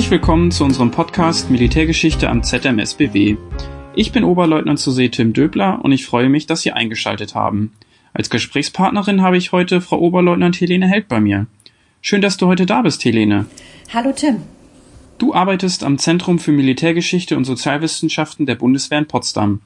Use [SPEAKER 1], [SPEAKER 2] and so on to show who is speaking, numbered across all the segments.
[SPEAKER 1] Herzlich willkommen zu unserem Podcast Militärgeschichte am ZMSBW. Ich bin Oberleutnant zur See Tim Döbler und ich freue mich, dass Sie eingeschaltet haben. Als Gesprächspartnerin habe ich heute Frau Oberleutnant Helene Held bei mir. Schön, dass du heute da bist, Helene.
[SPEAKER 2] Hallo Tim.
[SPEAKER 1] Du arbeitest am Zentrum für Militärgeschichte und Sozialwissenschaften der Bundeswehr in Potsdam.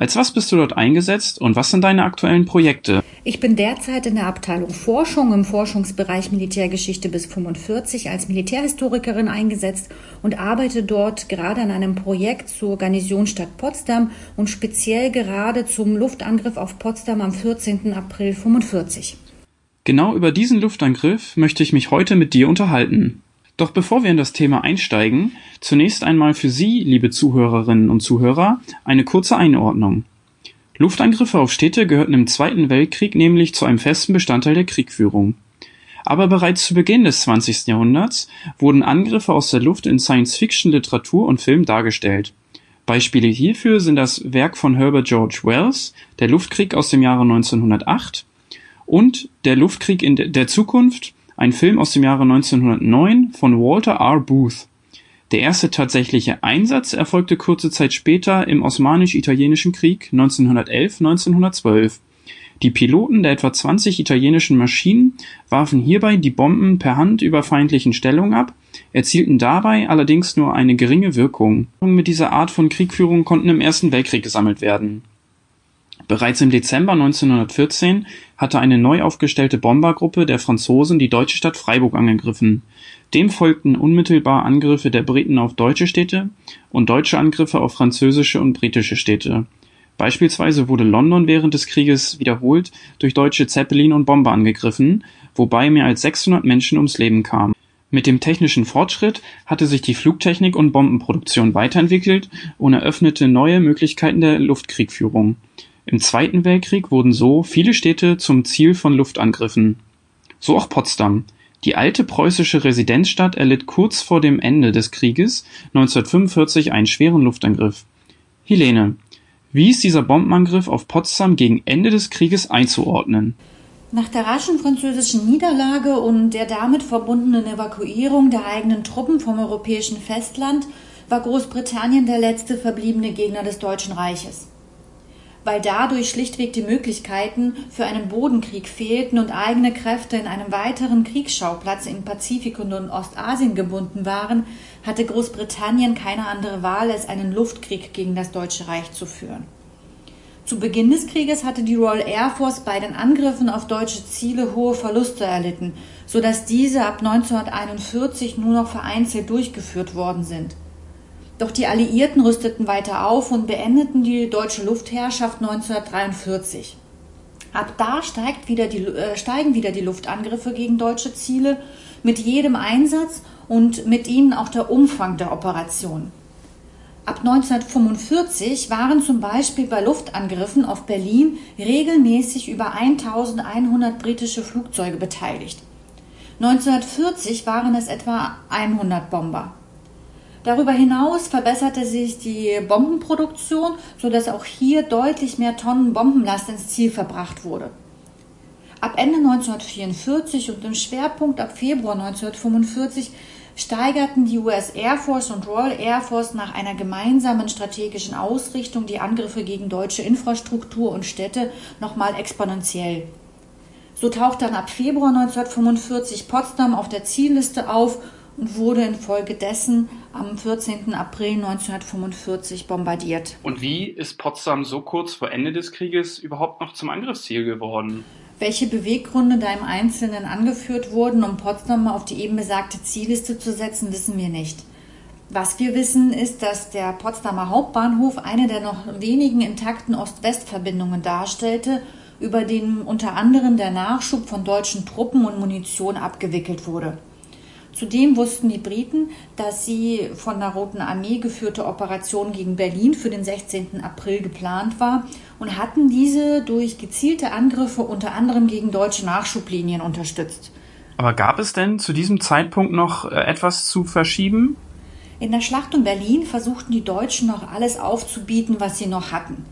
[SPEAKER 1] Als was bist du dort eingesetzt und was sind deine aktuellen Projekte?
[SPEAKER 2] Ich bin derzeit in der Abteilung Forschung im Forschungsbereich Militärgeschichte bis 45 als Militärhistorikerin eingesetzt und arbeite dort gerade an einem Projekt zur Garnisonstadt Potsdam und speziell gerade zum Luftangriff auf Potsdam am 14. April 45.
[SPEAKER 1] Genau über diesen Luftangriff möchte ich mich heute mit dir unterhalten. Doch bevor wir in das Thema einsteigen, zunächst einmal für Sie, liebe Zuhörerinnen und Zuhörer, eine kurze Einordnung. Luftangriffe auf Städte gehörten im Zweiten Weltkrieg nämlich zu einem festen Bestandteil der Kriegführung. Aber bereits zu Beginn des 20. Jahrhunderts wurden Angriffe aus der Luft in Science-Fiction-Literatur und Film dargestellt. Beispiele hierfür sind das Werk von Herbert George Wells, Der Luftkrieg aus dem Jahre 1908 und Der Luftkrieg in der Zukunft ein Film aus dem Jahre 1909 von Walter R. Booth. Der erste tatsächliche Einsatz erfolgte kurze Zeit später im Osmanisch-Italienischen Krieg 1911/1912. Die Piloten der etwa 20 italienischen Maschinen warfen hierbei die Bomben per Hand über feindlichen Stellungen ab, erzielten dabei allerdings nur eine geringe Wirkung. Mit dieser Art von Kriegführung konnten im Ersten Weltkrieg gesammelt werden Bereits im Dezember 1914 hatte eine neu aufgestellte Bombergruppe der Franzosen die deutsche Stadt Freiburg angegriffen. Dem folgten unmittelbar Angriffe der Briten auf deutsche Städte und deutsche Angriffe auf französische und britische Städte. Beispielsweise wurde London während des Krieges wiederholt durch deutsche Zeppelin und Bomber angegriffen, wobei mehr als 600 Menschen ums Leben kamen. Mit dem technischen Fortschritt hatte sich die Flugtechnik und Bombenproduktion weiterentwickelt und eröffnete neue Möglichkeiten der Luftkriegführung. Im Zweiten Weltkrieg wurden so viele Städte zum Ziel von Luftangriffen. So auch Potsdam. Die alte preußische Residenzstadt erlitt kurz vor dem Ende des Krieges 1945 einen schweren Luftangriff. Helene, wie ist dieser Bombenangriff auf Potsdam gegen Ende des Krieges einzuordnen?
[SPEAKER 2] Nach der raschen französischen Niederlage und der damit verbundenen Evakuierung der eigenen Truppen vom europäischen Festland war Großbritannien der letzte verbliebene Gegner des Deutschen Reiches weil dadurch schlichtweg die Möglichkeiten für einen Bodenkrieg fehlten und eigene Kräfte in einem weiteren Kriegsschauplatz im Pazifik und Ostasien gebunden waren, hatte Großbritannien keine andere Wahl, als einen Luftkrieg gegen das Deutsche Reich zu führen. Zu Beginn des Krieges hatte die Royal Air Force bei den Angriffen auf deutsche Ziele hohe Verluste erlitten, so dass diese ab 1941 nur noch vereinzelt durchgeführt worden sind. Doch die Alliierten rüsteten weiter auf und beendeten die deutsche Luftherrschaft 1943. Ab da wieder die, äh, steigen wieder die Luftangriffe gegen deutsche Ziele mit jedem Einsatz und mit ihnen auch der Umfang der Operation. Ab 1945 waren zum Beispiel bei Luftangriffen auf Berlin regelmäßig über 1100 britische Flugzeuge beteiligt. 1940 waren es etwa 100 Bomber. Darüber hinaus verbesserte sich die Bombenproduktion, sodass auch hier deutlich mehr Tonnen Bombenlast ins Ziel verbracht wurde. Ab Ende 1944 und im Schwerpunkt ab Februar 1945 steigerten die US Air Force und Royal Air Force nach einer gemeinsamen strategischen Ausrichtung die Angriffe gegen deutsche Infrastruktur und Städte nochmal exponentiell. So taucht dann ab Februar 1945 Potsdam auf der Zielliste auf und wurde infolgedessen am 14. April 1945 bombardiert.
[SPEAKER 1] Und wie ist Potsdam so kurz vor Ende des Krieges überhaupt noch zum Angriffsziel geworden?
[SPEAKER 2] Welche Beweggründe da im Einzelnen angeführt wurden, um Potsdam auf die eben besagte Zielliste zu setzen, wissen wir nicht. Was wir wissen, ist, dass der Potsdamer Hauptbahnhof eine der noch wenigen intakten Ost-West-Verbindungen darstellte, über den unter anderem der Nachschub von deutschen Truppen und Munition abgewickelt wurde. Zudem wussten die Briten, dass sie von der Roten Armee geführte Operation gegen Berlin für den 16. April geplant war und hatten diese durch gezielte Angriffe unter anderem gegen deutsche Nachschublinien unterstützt.
[SPEAKER 1] Aber gab es denn zu diesem Zeitpunkt noch äh, etwas zu verschieben?
[SPEAKER 2] In der Schlacht um Berlin versuchten die Deutschen noch alles aufzubieten, was sie noch hatten.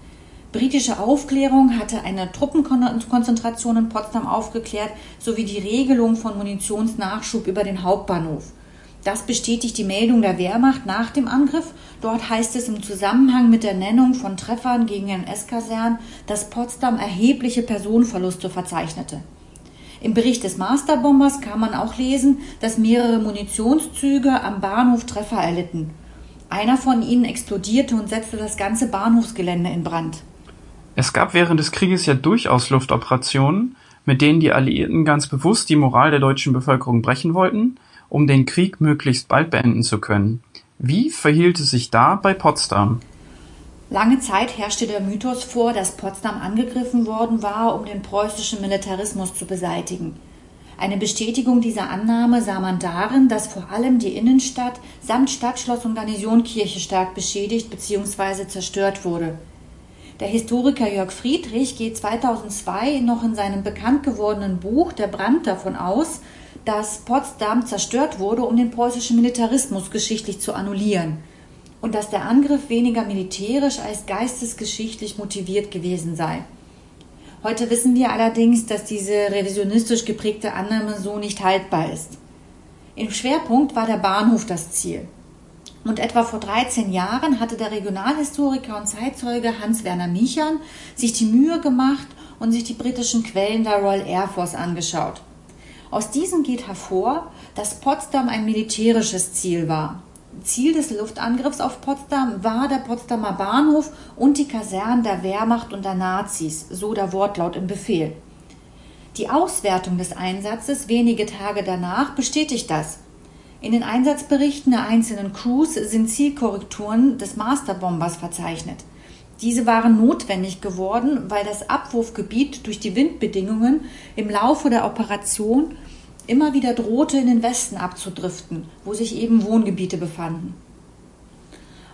[SPEAKER 2] Britische Aufklärung hatte eine Truppenkonzentration in Potsdam aufgeklärt, sowie die Regelung von Munitionsnachschub über den Hauptbahnhof. Das bestätigt die Meldung der Wehrmacht nach dem Angriff. Dort heißt es im Zusammenhang mit der Nennung von Treffern gegen NS-Kasernen, dass Potsdam erhebliche Personenverluste verzeichnete. Im Bericht des Masterbombers kann man auch lesen, dass mehrere Munitionszüge am Bahnhof Treffer erlitten. Einer von ihnen explodierte und setzte das ganze Bahnhofsgelände in Brand.
[SPEAKER 1] Es gab während des Krieges ja durchaus Luftoperationen, mit denen die Alliierten ganz bewusst die Moral der deutschen Bevölkerung brechen wollten, um den Krieg möglichst bald beenden zu können. Wie verhielt es sich da bei Potsdam?
[SPEAKER 2] Lange Zeit herrschte der Mythos vor, dass Potsdam angegriffen worden war, um den preußischen Militarismus zu beseitigen. Eine Bestätigung dieser Annahme sah man darin, dass vor allem die Innenstadt samt Stadtschloss und Garnisonkirche stark beschädigt bzw. zerstört wurde. Der Historiker Jörg Friedrich geht 2002 noch in seinem bekannt gewordenen Buch Der Brand davon aus, dass Potsdam zerstört wurde, um den preußischen Militarismus geschichtlich zu annullieren und dass der Angriff weniger militärisch als geistesgeschichtlich motiviert gewesen sei. Heute wissen wir allerdings, dass diese revisionistisch geprägte Annahme so nicht haltbar ist. Im Schwerpunkt war der Bahnhof das Ziel. Und etwa vor 13 Jahren hatte der Regionalhistoriker und Zeitzeuge Hans-Werner Michern sich die Mühe gemacht und sich die britischen Quellen der Royal Air Force angeschaut. Aus diesen geht hervor, dass Potsdam ein militärisches Ziel war. Ziel des Luftangriffs auf Potsdam war der Potsdamer Bahnhof und die Kasernen der Wehrmacht und der Nazis, so der Wortlaut im Befehl. Die Auswertung des Einsatzes wenige Tage danach bestätigt das. In den Einsatzberichten der einzelnen Crews sind Zielkorrekturen des Masterbombers verzeichnet. Diese waren notwendig geworden, weil das Abwurfgebiet durch die Windbedingungen im Laufe der Operation immer wieder drohte, in den Westen abzudriften, wo sich eben Wohngebiete befanden.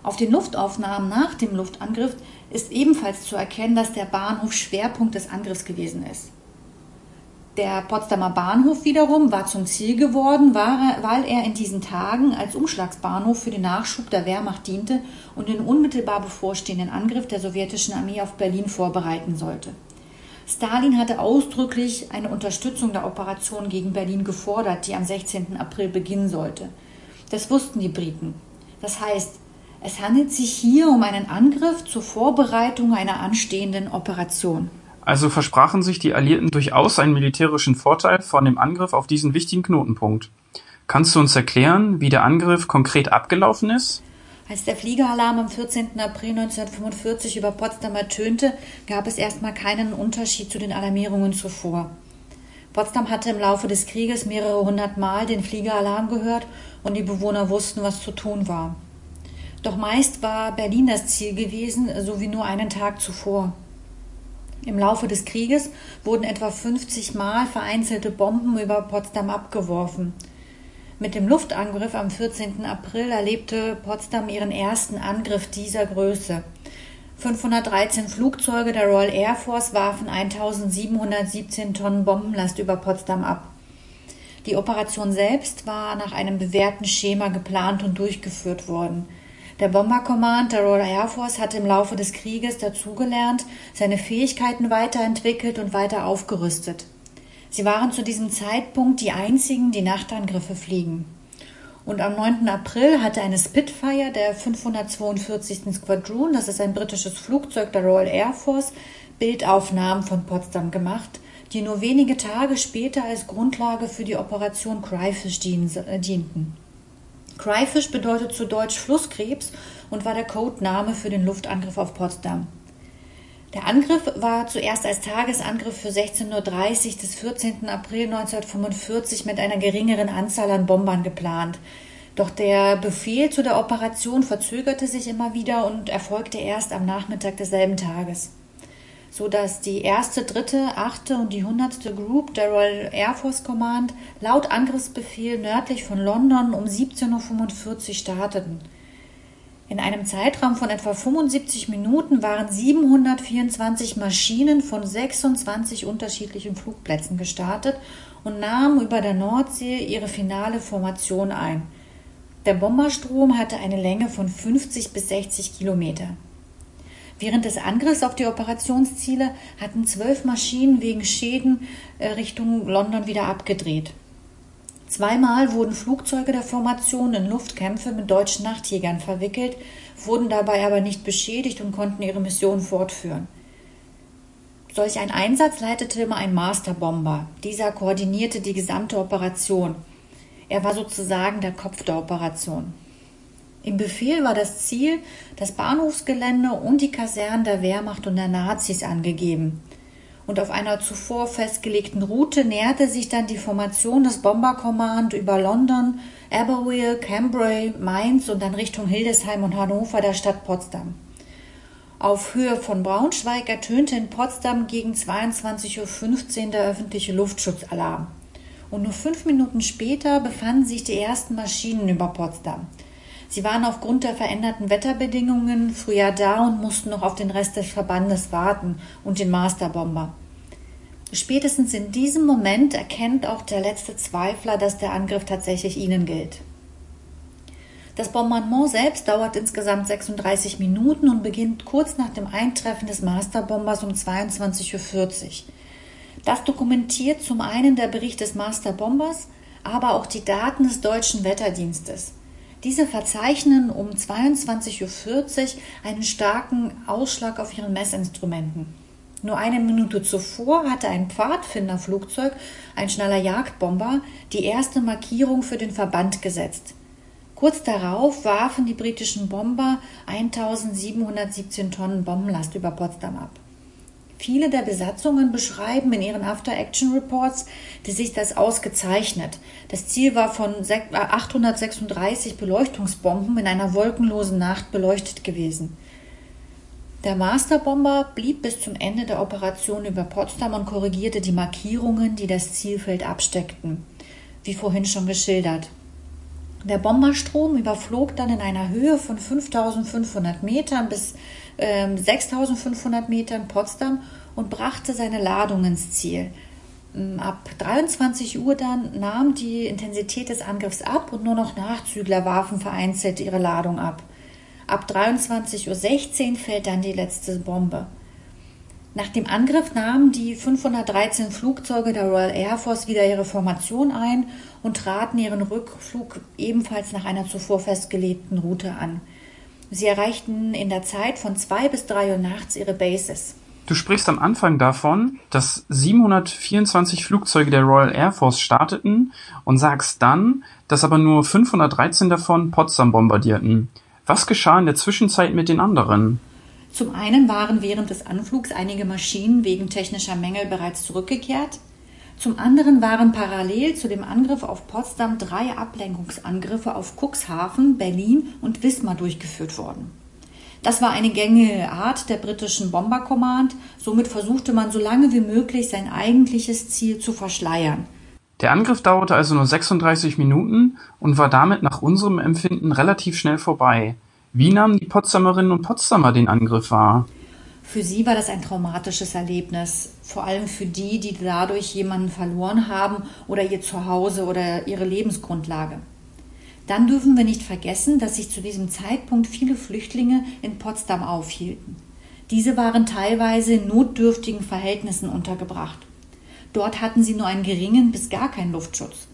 [SPEAKER 2] Auf den Luftaufnahmen nach dem Luftangriff ist ebenfalls zu erkennen, dass der Bahnhof Schwerpunkt des Angriffs gewesen ist. Der Potsdamer Bahnhof wiederum war zum Ziel geworden, weil er in diesen Tagen als Umschlagsbahnhof für den Nachschub der Wehrmacht diente und den unmittelbar bevorstehenden Angriff der sowjetischen Armee auf Berlin vorbereiten sollte. Stalin hatte ausdrücklich eine Unterstützung der Operation gegen Berlin gefordert, die am 16. April beginnen sollte. Das wussten die Briten. Das heißt, es handelt sich hier um einen Angriff zur Vorbereitung einer anstehenden Operation.
[SPEAKER 1] Also versprachen sich die Alliierten durchaus einen militärischen Vorteil von dem Angriff auf diesen wichtigen Knotenpunkt. Kannst du uns erklären, wie der Angriff konkret abgelaufen ist?
[SPEAKER 2] Als der Fliegeralarm am 14. April 1945 über Potsdam ertönte, gab es erstmal keinen Unterschied zu den Alarmierungen zuvor. Potsdam hatte im Laufe des Krieges mehrere hundert Mal den Fliegeralarm gehört und die Bewohner wussten, was zu tun war. Doch meist war Berlin das Ziel gewesen, so wie nur einen Tag zuvor. Im Laufe des Krieges wurden etwa 50 Mal vereinzelte Bomben über Potsdam abgeworfen. Mit dem Luftangriff am 14. April erlebte Potsdam ihren ersten Angriff dieser Größe. 513 Flugzeuge der Royal Air Force warfen 1717 Tonnen Bombenlast über Potsdam ab. Die Operation selbst war nach einem bewährten Schema geplant und durchgeführt worden. Der Bomber Command der Royal Air Force hatte im Laufe des Krieges dazugelernt, seine Fähigkeiten weiterentwickelt und weiter aufgerüstet. Sie waren zu diesem Zeitpunkt die einzigen, die Nachtangriffe fliegen. Und am 9. April hatte eine Spitfire der 542. Squadron, das ist ein britisches Flugzeug der Royal Air Force, Bildaufnahmen von Potsdam gemacht, die nur wenige Tage später als Grundlage für die Operation Cryfish dienten. Cryfish bedeutet zu Deutsch Flusskrebs und war der Codename für den Luftangriff auf Potsdam. Der Angriff war zuerst als Tagesangriff für 16.30 Uhr des 14. April 1945 mit einer geringeren Anzahl an Bombern geplant. Doch der Befehl zu der Operation verzögerte sich immer wieder und erfolgte erst am Nachmittag desselben Tages. So dass die erste, dritte, achte und die hundertste Group der Royal Air Force Command laut Angriffsbefehl nördlich von London um 17.45 Uhr starteten. In einem Zeitraum von etwa 75 Minuten waren 724 Maschinen von 26 unterschiedlichen Flugplätzen gestartet und nahmen über der Nordsee ihre finale Formation ein. Der Bomberstrom hatte eine Länge von 50 bis 60 Kilometer. Während des Angriffs auf die Operationsziele hatten zwölf Maschinen wegen Schäden äh, Richtung London wieder abgedreht. Zweimal wurden Flugzeuge der Formation in Luftkämpfe mit deutschen Nachtjägern verwickelt, wurden dabei aber nicht beschädigt und konnten ihre Mission fortführen. Solch ein Einsatz leitete immer ein Masterbomber. Dieser koordinierte die gesamte Operation. Er war sozusagen der Kopf der Operation. Im Befehl war das Ziel, das Bahnhofsgelände und die Kasernen der Wehrmacht und der Nazis angegeben und auf einer zuvor festgelegten Route näherte sich dann die Formation des Bomber Command über London, Aberwill, Cambrai, Mainz und dann Richtung Hildesheim und Hannover der Stadt Potsdam. Auf Höhe von Braunschweig ertönte in Potsdam gegen 22.15 Uhr der öffentliche Luftschutzalarm. Und nur fünf Minuten später befanden sich die ersten Maschinen über Potsdam. Sie waren aufgrund der veränderten Wetterbedingungen früher da und mussten noch auf den Rest des Verbandes warten und den Masterbomber. Spätestens in diesem Moment erkennt auch der letzte Zweifler, dass der Angriff tatsächlich ihnen gilt. Das Bombardement selbst dauert insgesamt 36 Minuten und beginnt kurz nach dem Eintreffen des Masterbombers um 22.40 Uhr. Das dokumentiert zum einen der Bericht des Masterbombers, aber auch die Daten des deutschen Wetterdienstes. Diese verzeichnen um 22.40 Uhr einen starken Ausschlag auf ihren Messinstrumenten. Nur eine Minute zuvor hatte ein Pfadfinderflugzeug, ein schneller Jagdbomber, die erste Markierung für den Verband gesetzt. Kurz darauf warfen die britischen Bomber 1717 Tonnen Bombenlast über Potsdam ab. Viele der Besatzungen beschreiben in ihren After-Action-Reports die sich das ausgezeichnet. Das Ziel war von 836 äh, Beleuchtungsbomben in einer wolkenlosen Nacht beleuchtet gewesen. Der Masterbomber blieb bis zum Ende der Operation über Potsdam und korrigierte die Markierungen, die das Zielfeld absteckten, wie vorhin schon geschildert. Der Bomberstrom überflog dann in einer Höhe von 5500 Metern bis äh, 6500 Metern Potsdam und brachte seine Ladung ins Ziel. Ähm, ab 23 Uhr dann nahm die Intensität des Angriffs ab und nur noch Nachzügler warfen vereinzelt ihre Ladung ab. Ab 23.16 Uhr fällt dann die letzte Bombe. Nach dem Angriff nahmen die 513 Flugzeuge der Royal Air Force wieder ihre Formation ein und traten ihren Rückflug ebenfalls nach einer zuvor festgelegten Route an. Sie erreichten in der Zeit von zwei bis drei Uhr nachts ihre Bases.
[SPEAKER 1] Du sprichst am Anfang davon, dass 724 Flugzeuge der Royal Air Force starteten und sagst dann, dass aber nur 513 davon Potsdam bombardierten. Was geschah in der Zwischenzeit mit den anderen?
[SPEAKER 2] Zum einen waren während des Anflugs einige Maschinen wegen technischer Mängel bereits zurückgekehrt. Zum anderen waren parallel zu dem Angriff auf Potsdam drei Ablenkungsangriffe auf Cuxhaven, Berlin und Wismar durchgeführt worden. Das war eine gängige Art der britischen Bomber Command. Somit versuchte man so lange wie möglich sein eigentliches Ziel zu verschleiern.
[SPEAKER 1] Der Angriff dauerte also nur 36 Minuten und war damit nach unserem Empfinden relativ schnell vorbei. Wie nahmen die Potsdamerinnen und Potsdamer den Angriff wahr?
[SPEAKER 2] Für sie war das ein traumatisches Erlebnis, vor allem für die, die dadurch jemanden verloren haben oder ihr Zuhause oder ihre Lebensgrundlage. Dann dürfen wir nicht vergessen, dass sich zu diesem Zeitpunkt viele Flüchtlinge in Potsdam aufhielten. Diese waren teilweise in notdürftigen Verhältnissen untergebracht. Dort hatten sie nur einen geringen bis gar keinen Luftschutz.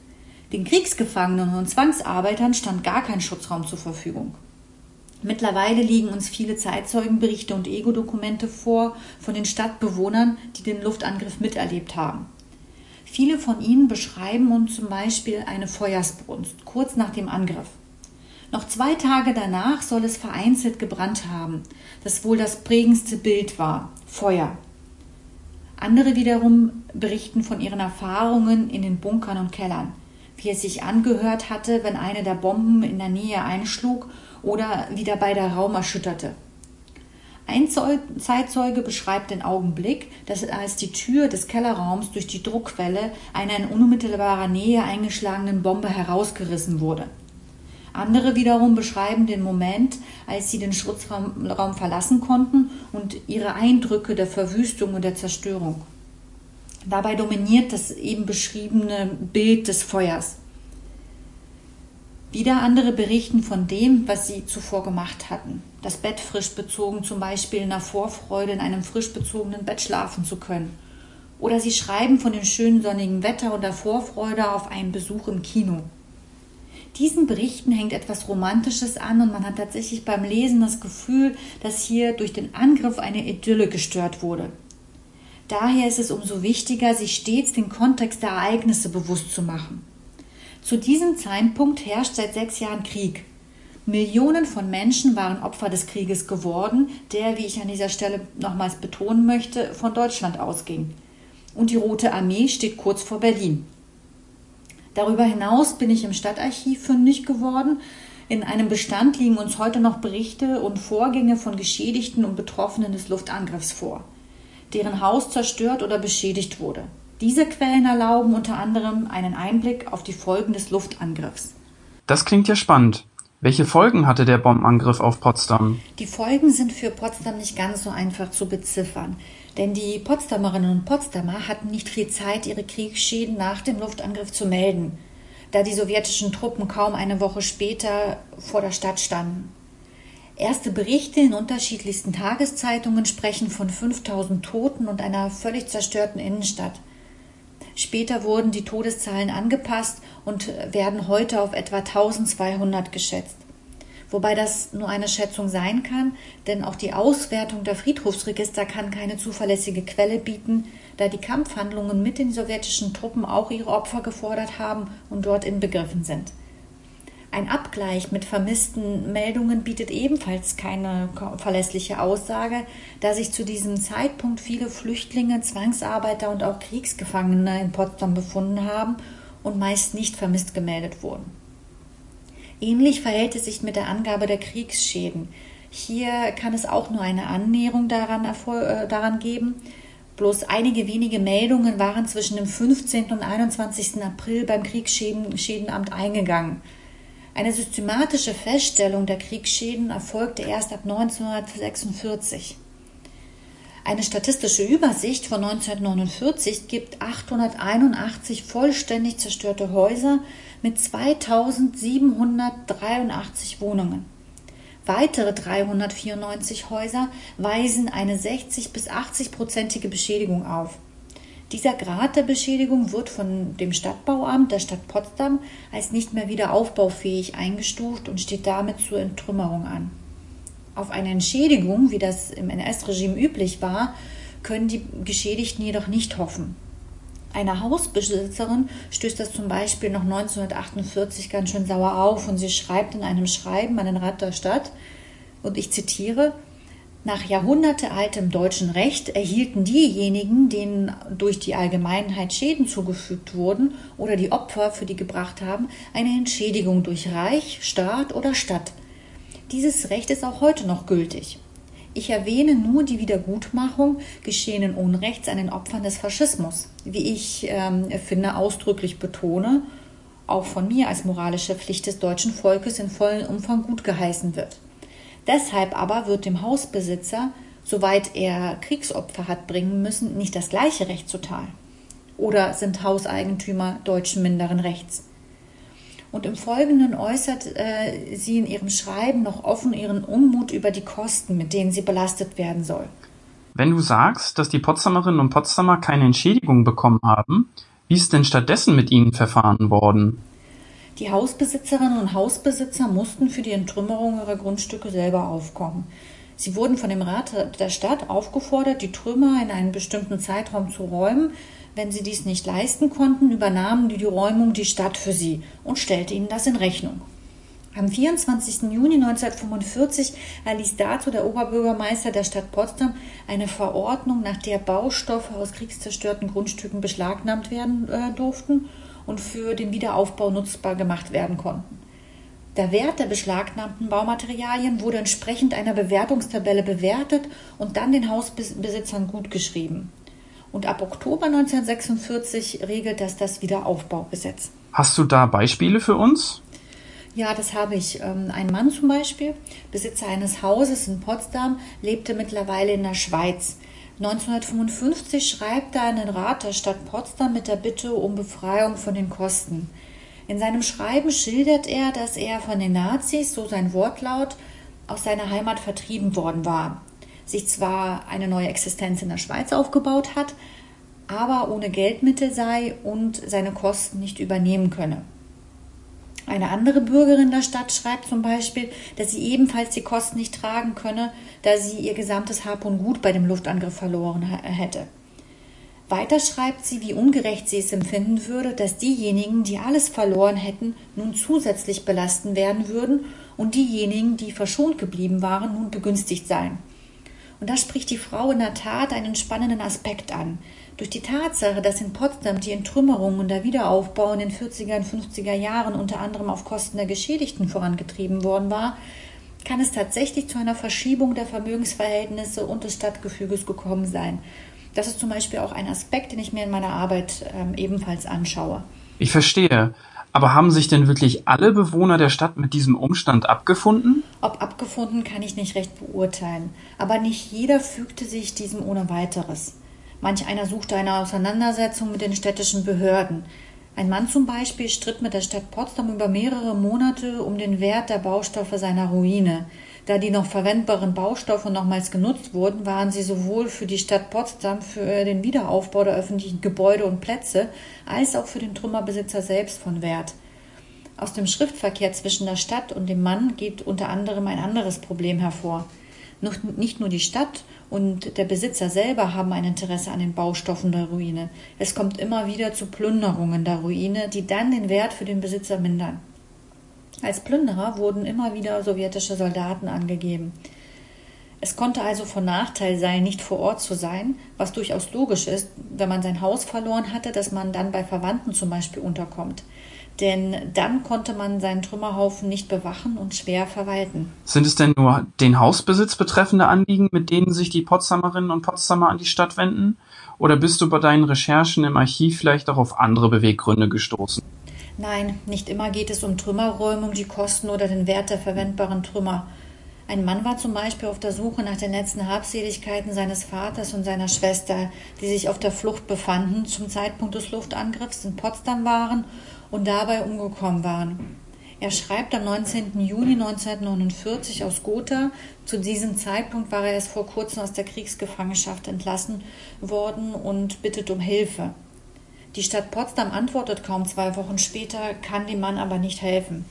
[SPEAKER 2] Den Kriegsgefangenen und Zwangsarbeitern stand gar kein Schutzraum zur Verfügung. Mittlerweile liegen uns viele Zeitzeugenberichte und Ego-Dokumente vor von den Stadtbewohnern, die den Luftangriff miterlebt haben. Viele von ihnen beschreiben uns zum Beispiel eine Feuersbrunst kurz nach dem Angriff. Noch zwei Tage danach soll es vereinzelt gebrannt haben, das wohl das prägendste Bild war Feuer. Andere wiederum berichten von ihren Erfahrungen in den Bunkern und Kellern, wie es sich angehört hatte, wenn eine der Bomben in der Nähe einschlug oder wieder bei der Raum erschütterte. Ein Zeitzeuge beschreibt den Augenblick, dass als die Tür des Kellerraums durch die Druckwelle einer in unmittelbarer Nähe eingeschlagenen Bombe herausgerissen wurde. Andere wiederum beschreiben den Moment, als sie den Schutzraum verlassen konnten und ihre Eindrücke der Verwüstung und der Zerstörung. Dabei dominiert das eben beschriebene Bild des Feuers. Wieder andere berichten von dem, was sie zuvor gemacht hatten. Das Bett frisch bezogen, zum Beispiel in der Vorfreude in einem frisch bezogenen Bett schlafen zu können. Oder sie schreiben von dem schönen sonnigen Wetter und der Vorfreude auf einen Besuch im Kino. Diesen Berichten hängt etwas Romantisches an und man hat tatsächlich beim Lesen das Gefühl, dass hier durch den Angriff eine Idylle gestört wurde. Daher ist es umso wichtiger, sich stets den Kontext der Ereignisse bewusst zu machen. Zu diesem Zeitpunkt herrscht seit sechs Jahren Krieg. Millionen von Menschen waren Opfer des Krieges geworden, der, wie ich an dieser Stelle nochmals betonen möchte, von Deutschland ausging. Und die Rote Armee steht kurz vor Berlin. Darüber hinaus bin ich im Stadtarchiv fündig geworden. In einem Bestand liegen uns heute noch Berichte und Vorgänge von Geschädigten und Betroffenen des Luftangriffs vor deren Haus zerstört oder beschädigt wurde. Diese Quellen erlauben unter anderem einen Einblick auf die Folgen des Luftangriffs.
[SPEAKER 1] Das klingt ja spannend. Welche Folgen hatte der Bombenangriff auf Potsdam?
[SPEAKER 2] Die Folgen sind für Potsdam nicht ganz so einfach zu beziffern, denn die Potsdamerinnen und Potsdamer hatten nicht viel Zeit, ihre Kriegsschäden nach dem Luftangriff zu melden, da die sowjetischen Truppen kaum eine Woche später vor der Stadt standen. Erste Berichte in unterschiedlichsten Tageszeitungen sprechen von 5000 Toten und einer völlig zerstörten Innenstadt. Später wurden die Todeszahlen angepasst und werden heute auf etwa 1200 geschätzt. Wobei das nur eine Schätzung sein kann, denn auch die Auswertung der Friedhofsregister kann keine zuverlässige Quelle bieten, da die Kampfhandlungen mit den sowjetischen Truppen auch ihre Opfer gefordert haben und dort inbegriffen sind. Ein Abgleich mit vermissten Meldungen bietet ebenfalls keine verlässliche Aussage, da sich zu diesem Zeitpunkt viele Flüchtlinge, Zwangsarbeiter und auch Kriegsgefangene in Potsdam befunden haben und meist nicht vermisst gemeldet wurden. Ähnlich verhält es sich mit der Angabe der Kriegsschäden. Hier kann es auch nur eine Annäherung daran, äh, daran geben. Bloß einige wenige Meldungen waren zwischen dem 15. und 21. April beim Kriegsschädenamt eingegangen. Eine systematische Feststellung der Kriegsschäden erfolgte erst ab 1946. Eine statistische Übersicht von 1949 gibt 881 vollständig zerstörte Häuser mit 2783 Wohnungen. Weitere 394 Häuser weisen eine 60 bis 80 prozentige Beschädigung auf. Dieser Grad der Beschädigung wird von dem Stadtbauamt der Stadt Potsdam als nicht mehr wieder aufbaufähig eingestuft und steht damit zur Entrümmerung an. Auf eine Entschädigung, wie das im NS-Regime üblich war, können die Geschädigten jedoch nicht hoffen. Eine Hausbesitzerin stößt das zum Beispiel noch 1948 ganz schön sauer auf und sie schreibt in einem Schreiben an den Rat der Stadt, und ich zitiere, nach jahrhundertealtem deutschen Recht erhielten diejenigen, denen durch die Allgemeinheit Schäden zugefügt wurden oder die Opfer für die gebracht haben, eine Entschädigung durch Reich, Staat oder Stadt. Dieses Recht ist auch heute noch gültig. Ich erwähne nur die Wiedergutmachung geschehenen Unrechts an den Opfern des Faschismus, wie ich ähm, finde ausdrücklich betone, auch von mir als moralische Pflicht des deutschen Volkes in vollem Umfang gut geheißen wird. Deshalb aber wird dem Hausbesitzer, soweit er Kriegsopfer hat bringen müssen, nicht das gleiche Recht zuteil. Oder sind Hauseigentümer deutschen minderen Rechts? Und im Folgenden äußert äh, sie in ihrem Schreiben noch offen ihren Unmut über die Kosten, mit denen sie belastet werden soll.
[SPEAKER 1] Wenn du sagst, dass die Potsdamerinnen und Potsdamer keine Entschädigung bekommen haben, wie ist denn stattdessen mit ihnen verfahren worden?
[SPEAKER 2] Die Hausbesitzerinnen und Hausbesitzer mussten für die Entrümmerung ihrer Grundstücke selber aufkommen. Sie wurden von dem Rat der Stadt aufgefordert, die Trümmer in einem bestimmten Zeitraum zu räumen. Wenn sie dies nicht leisten konnten, übernahmen die, die Räumung die Stadt für sie und stellte ihnen das in Rechnung. Am 24. Juni 1945 erließ dazu der Oberbürgermeister der Stadt Potsdam eine Verordnung, nach der Baustoffe aus kriegszerstörten Grundstücken beschlagnahmt werden äh, durften und für den Wiederaufbau nutzbar gemacht werden konnten. Der Wert der beschlagnahmten Baumaterialien wurde entsprechend einer Bewertungstabelle bewertet und dann den Hausbesitzern gutgeschrieben. Und ab Oktober 1946 regelt das das Wiederaufbaugesetz.
[SPEAKER 1] Hast du da Beispiele für uns?
[SPEAKER 2] Ja, das habe ich. Ähm, ein Mann zum Beispiel, Besitzer eines Hauses in Potsdam, lebte mittlerweile in der Schweiz. 1955 schreibt er an den Rat der Stadt Potsdam mit der Bitte um Befreiung von den Kosten. In seinem Schreiben schildert er, dass er von den Nazis, so sein Wortlaut, aus seiner Heimat vertrieben worden war, sich zwar eine neue Existenz in der Schweiz aufgebaut hat, aber ohne Geldmittel sei und seine Kosten nicht übernehmen könne. Eine andere Bürgerin der Stadt schreibt zum Beispiel, dass sie ebenfalls die Kosten nicht tragen könne, da sie ihr gesamtes Hab und Gut bei dem Luftangriff verloren hätte. Weiter schreibt sie, wie ungerecht sie es empfinden würde, dass diejenigen, die alles verloren hätten, nun zusätzlich belasten werden würden und diejenigen, die verschont geblieben waren, nun begünstigt seien. Und da spricht die Frau in der Tat einen spannenden Aspekt an. Durch die Tatsache, dass in Potsdam die Entrümmerung und der Wiederaufbau in den 40er und 50er Jahren unter anderem auf Kosten der Geschädigten vorangetrieben worden war, kann es tatsächlich zu einer Verschiebung der Vermögensverhältnisse und des Stadtgefüges gekommen sein. Das ist zum Beispiel auch ein Aspekt, den ich mir in meiner Arbeit ähm, ebenfalls anschaue.
[SPEAKER 1] Ich verstehe. Aber haben sich denn wirklich alle Bewohner der Stadt mit diesem Umstand abgefunden?
[SPEAKER 2] Ob abgefunden, kann ich nicht recht beurteilen. Aber nicht jeder fügte sich diesem ohne weiteres. Manch einer suchte eine Auseinandersetzung mit den städtischen Behörden. Ein Mann zum Beispiel stritt mit der Stadt Potsdam über mehrere Monate um den Wert der Baustoffe seiner Ruine. Da die noch verwendbaren Baustoffe nochmals genutzt wurden, waren sie sowohl für die Stadt Potsdam für den Wiederaufbau der öffentlichen Gebäude und Plätze als auch für den Trümmerbesitzer selbst von Wert. Aus dem Schriftverkehr zwischen der Stadt und dem Mann geht unter anderem ein anderes Problem hervor. Nicht nur die Stadt und der Besitzer selber haben ein Interesse an den Baustoffen der Ruine. Es kommt immer wieder zu Plünderungen der Ruine, die dann den Wert für den Besitzer mindern. Als Plünderer wurden immer wieder sowjetische Soldaten angegeben. Es konnte also von Nachteil sein, nicht vor Ort zu sein, was durchaus logisch ist, wenn man sein Haus verloren hatte, dass man dann bei Verwandten zum Beispiel unterkommt. Denn dann konnte man seinen Trümmerhaufen nicht bewachen und schwer verwalten.
[SPEAKER 1] Sind es denn nur den Hausbesitz betreffende Anliegen, mit denen sich die Potsdamerinnen und Potsdamer an die Stadt wenden? Oder bist du bei deinen Recherchen im Archiv vielleicht auch auf andere Beweggründe gestoßen?
[SPEAKER 2] Nein, nicht immer geht es um Trümmerräumung, die Kosten oder den Wert der verwendbaren Trümmer. Ein Mann war zum Beispiel auf der Suche nach den letzten Habseligkeiten seines Vaters und seiner Schwester, die sich auf der Flucht befanden, zum Zeitpunkt des Luftangriffs in Potsdam waren und dabei umgekommen waren. Er schreibt am 19. Juni 1949 aus Gotha. Zu diesem Zeitpunkt war er erst vor kurzem aus der Kriegsgefangenschaft entlassen worden und bittet um Hilfe. Die Stadt Potsdam antwortet kaum zwei Wochen später, kann dem Mann aber nicht helfen.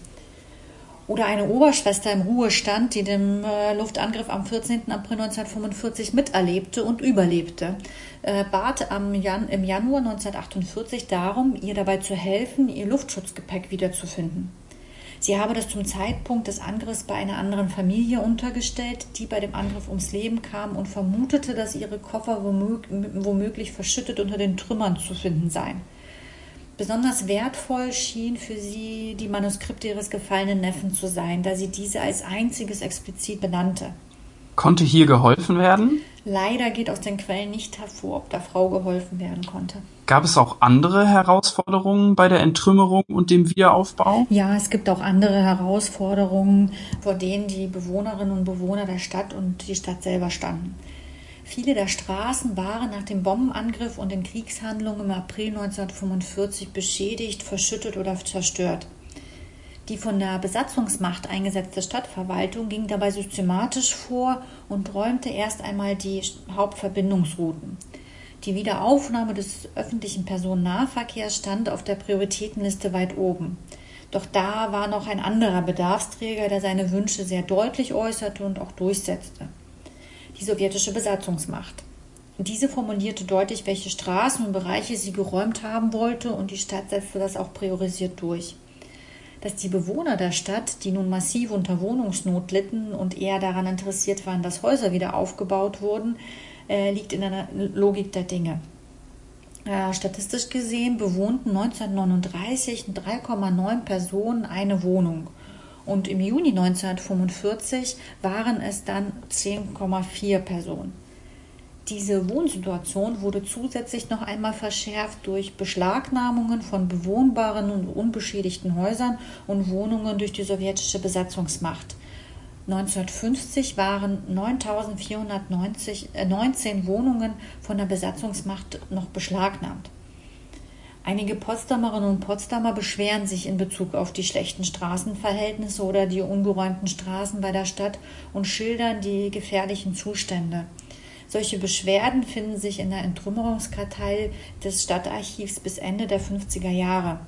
[SPEAKER 2] Oder eine Oberschwester im Ruhestand, die den äh, Luftangriff am 14. April 1945 miterlebte und überlebte, äh, bat am Jan im Januar 1948 darum, ihr dabei zu helfen, ihr Luftschutzgepäck wiederzufinden. Sie habe das zum Zeitpunkt des Angriffs bei einer anderen Familie untergestellt, die bei dem Angriff ums Leben kam und vermutete, dass ihre Koffer womöglich verschüttet unter den Trümmern zu finden seien. Besonders wertvoll schien für sie die Manuskripte ihres gefallenen Neffen zu sein, da sie diese als einziges explizit benannte.
[SPEAKER 1] Konnte hier geholfen werden?
[SPEAKER 2] Leider geht aus den Quellen nicht hervor, ob der Frau geholfen werden konnte.
[SPEAKER 1] Gab es auch andere Herausforderungen bei der Entrümmerung und dem Wiederaufbau?
[SPEAKER 2] Ja, es gibt auch andere Herausforderungen, vor denen die Bewohnerinnen und Bewohner der Stadt und die Stadt selber standen. Viele der Straßen waren nach dem Bombenangriff und den Kriegshandlungen im April 1945 beschädigt, verschüttet oder zerstört. Die von der Besatzungsmacht eingesetzte Stadtverwaltung ging dabei systematisch vor und räumte erst einmal die Hauptverbindungsrouten. Die Wiederaufnahme des öffentlichen Personennahverkehrs stand auf der Prioritätenliste weit oben. Doch da war noch ein anderer Bedarfsträger, der seine Wünsche sehr deutlich äußerte und auch durchsetzte. Die sowjetische Besatzungsmacht. Diese formulierte deutlich, welche Straßen und Bereiche sie geräumt haben wollte, und die Stadt setzte das auch priorisiert durch dass die Bewohner der Stadt, die nun massiv unter Wohnungsnot litten und eher daran interessiert waren, dass Häuser wieder aufgebaut wurden, äh, liegt in der Logik der Dinge. Äh, statistisch gesehen bewohnten 1939 3,9 Personen eine Wohnung und im Juni 1945 waren es dann 10,4 Personen. Diese Wohnsituation wurde zusätzlich noch einmal verschärft durch Beschlagnahmungen von bewohnbaren und unbeschädigten Häusern und Wohnungen durch die sowjetische Besatzungsmacht. 1950 waren 9.419 äh, Wohnungen von der Besatzungsmacht noch beschlagnahmt. Einige Potsdamerinnen und Potsdamer beschweren sich in Bezug auf die schlechten Straßenverhältnisse oder die ungeräumten Straßen bei der Stadt und schildern die gefährlichen Zustände. Solche Beschwerden finden sich in der Entrümmerungskartei des Stadtarchivs bis Ende der 50er Jahre.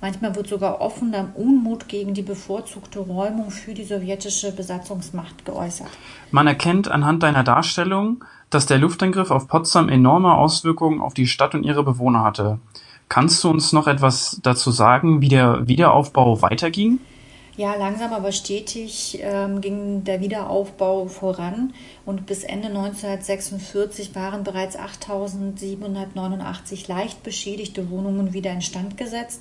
[SPEAKER 2] Manchmal wird sogar offener Unmut gegen die bevorzugte Räumung für die sowjetische Besatzungsmacht geäußert.
[SPEAKER 1] Man erkennt anhand deiner Darstellung, dass der Luftangriff auf Potsdam enorme Auswirkungen auf die Stadt und ihre Bewohner hatte. Kannst du uns noch etwas dazu sagen, wie der Wiederaufbau weiterging?
[SPEAKER 2] Ja, langsam aber stetig ähm, ging der Wiederaufbau voran und bis Ende 1946 waren bereits 8.789 leicht beschädigte Wohnungen wieder instand gesetzt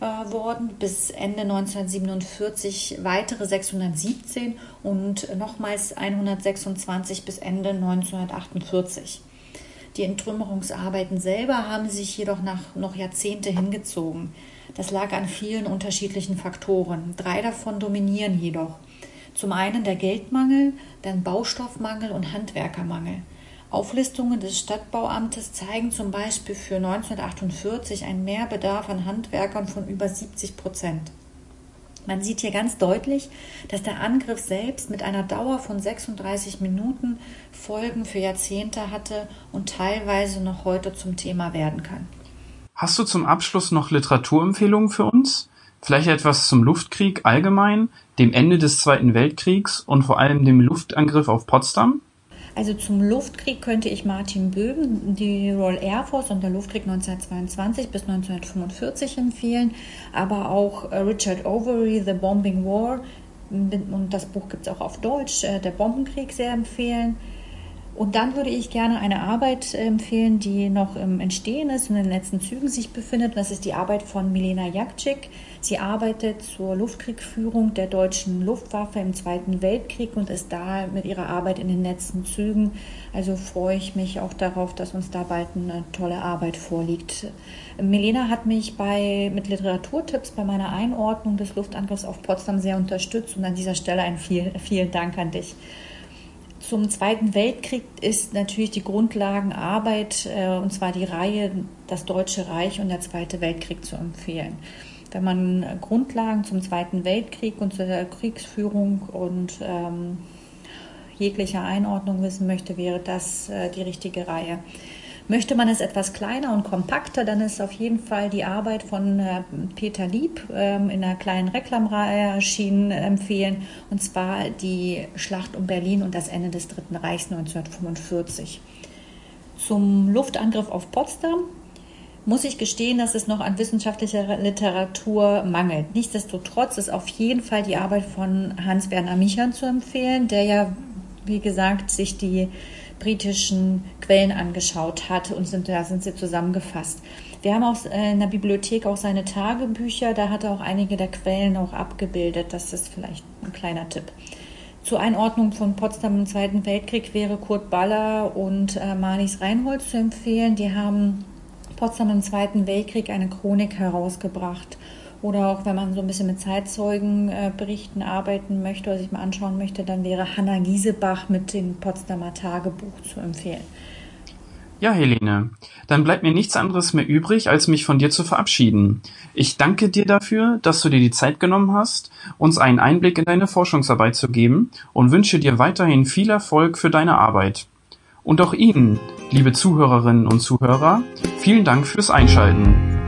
[SPEAKER 2] äh, worden, bis Ende 1947 weitere 617 und nochmals 126 bis Ende 1948. Die Entrümmerungsarbeiten selber haben sich jedoch nach noch Jahrzehnte hingezogen. Das lag an vielen unterschiedlichen Faktoren. Drei davon dominieren jedoch. Zum einen der Geldmangel, dann Baustoffmangel und Handwerkermangel. Auflistungen des Stadtbauamtes zeigen zum Beispiel für 1948 einen Mehrbedarf an Handwerkern von über 70 Prozent. Man sieht hier ganz deutlich, dass der Angriff selbst mit einer Dauer von 36 Minuten Folgen für Jahrzehnte hatte und teilweise noch heute zum Thema werden kann.
[SPEAKER 1] Hast du zum Abschluss noch Literaturempfehlungen für uns? Vielleicht etwas zum Luftkrieg allgemein, dem Ende des Zweiten Weltkriegs und vor allem dem Luftangriff auf Potsdam?
[SPEAKER 2] Also zum Luftkrieg könnte ich Martin Böhm, die Royal Air Force und der Luftkrieg 1922 bis 1945 empfehlen, aber auch äh, Richard Overy, The Bombing War, und das Buch gibt es auch auf Deutsch, äh, Der Bombenkrieg sehr empfehlen. Und dann würde ich gerne eine Arbeit empfehlen, die noch im Entstehen ist und in den letzten Zügen sich befindet. Das ist die Arbeit von Milena Jakcik. Sie arbeitet zur Luftkriegführung der deutschen Luftwaffe im Zweiten Weltkrieg und ist da mit ihrer Arbeit in den letzten Zügen. Also freue ich mich auch darauf, dass uns da bald eine tolle Arbeit vorliegt. Milena hat mich bei, mit Literaturtipps bei meiner Einordnung des Luftangriffs auf Potsdam sehr unterstützt und an dieser Stelle einen vielen, vielen Dank an dich. Zum Zweiten Weltkrieg ist natürlich die Grundlagenarbeit, äh, und zwar die Reihe Das Deutsche Reich und der Zweite Weltkrieg zu empfehlen. Wenn man Grundlagen zum Zweiten Weltkrieg und zur Kriegsführung und ähm, jeglicher Einordnung wissen möchte, wäre das äh, die richtige Reihe. Möchte man es etwas kleiner und kompakter, dann ist auf jeden Fall die Arbeit von äh, Peter Lieb ähm, in einer kleinen Reklamreihe erschienen empfehlen, und zwar die Schlacht um Berlin und das Ende des Dritten Reichs 1945. Zum Luftangriff auf Potsdam muss ich gestehen, dass es noch an wissenschaftlicher Literatur mangelt. Nichtsdestotrotz ist auf jeden Fall die Arbeit von Hans-Werner Michern zu empfehlen, der ja, wie gesagt, sich die britischen Quellen angeschaut hat und sind, da sind sie zusammengefasst. Wir haben auch äh, in der Bibliothek auch seine Tagebücher, da hat er auch einige der Quellen auch abgebildet. Das ist vielleicht ein kleiner Tipp. Zur Einordnung von Potsdam im Zweiten Weltkrieg wäre Kurt Baller und äh, Marlies Reinhold zu empfehlen. Die haben Potsdam im Zweiten Weltkrieg eine Chronik herausgebracht oder auch wenn man so ein bisschen mit Zeitzeugenberichten äh, arbeiten möchte oder sich mal anschauen möchte, dann wäre Hanna Giesebach mit dem Potsdamer Tagebuch zu empfehlen.
[SPEAKER 1] Ja, Helene, dann bleibt mir nichts anderes mehr übrig, als mich von dir zu verabschieden. Ich danke dir dafür, dass du dir die Zeit genommen hast, uns einen Einblick in deine Forschungsarbeit zu geben und wünsche dir weiterhin viel Erfolg für deine Arbeit. Und auch Ihnen, liebe Zuhörerinnen und Zuhörer, vielen Dank fürs Einschalten.